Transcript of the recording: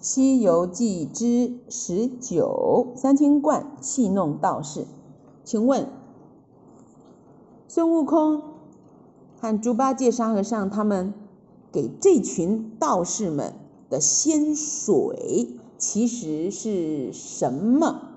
西游记之十九，三清观戏弄道士，请问孙悟空和猪八戒、沙和尚他们给这群道士们的仙水其实是什么？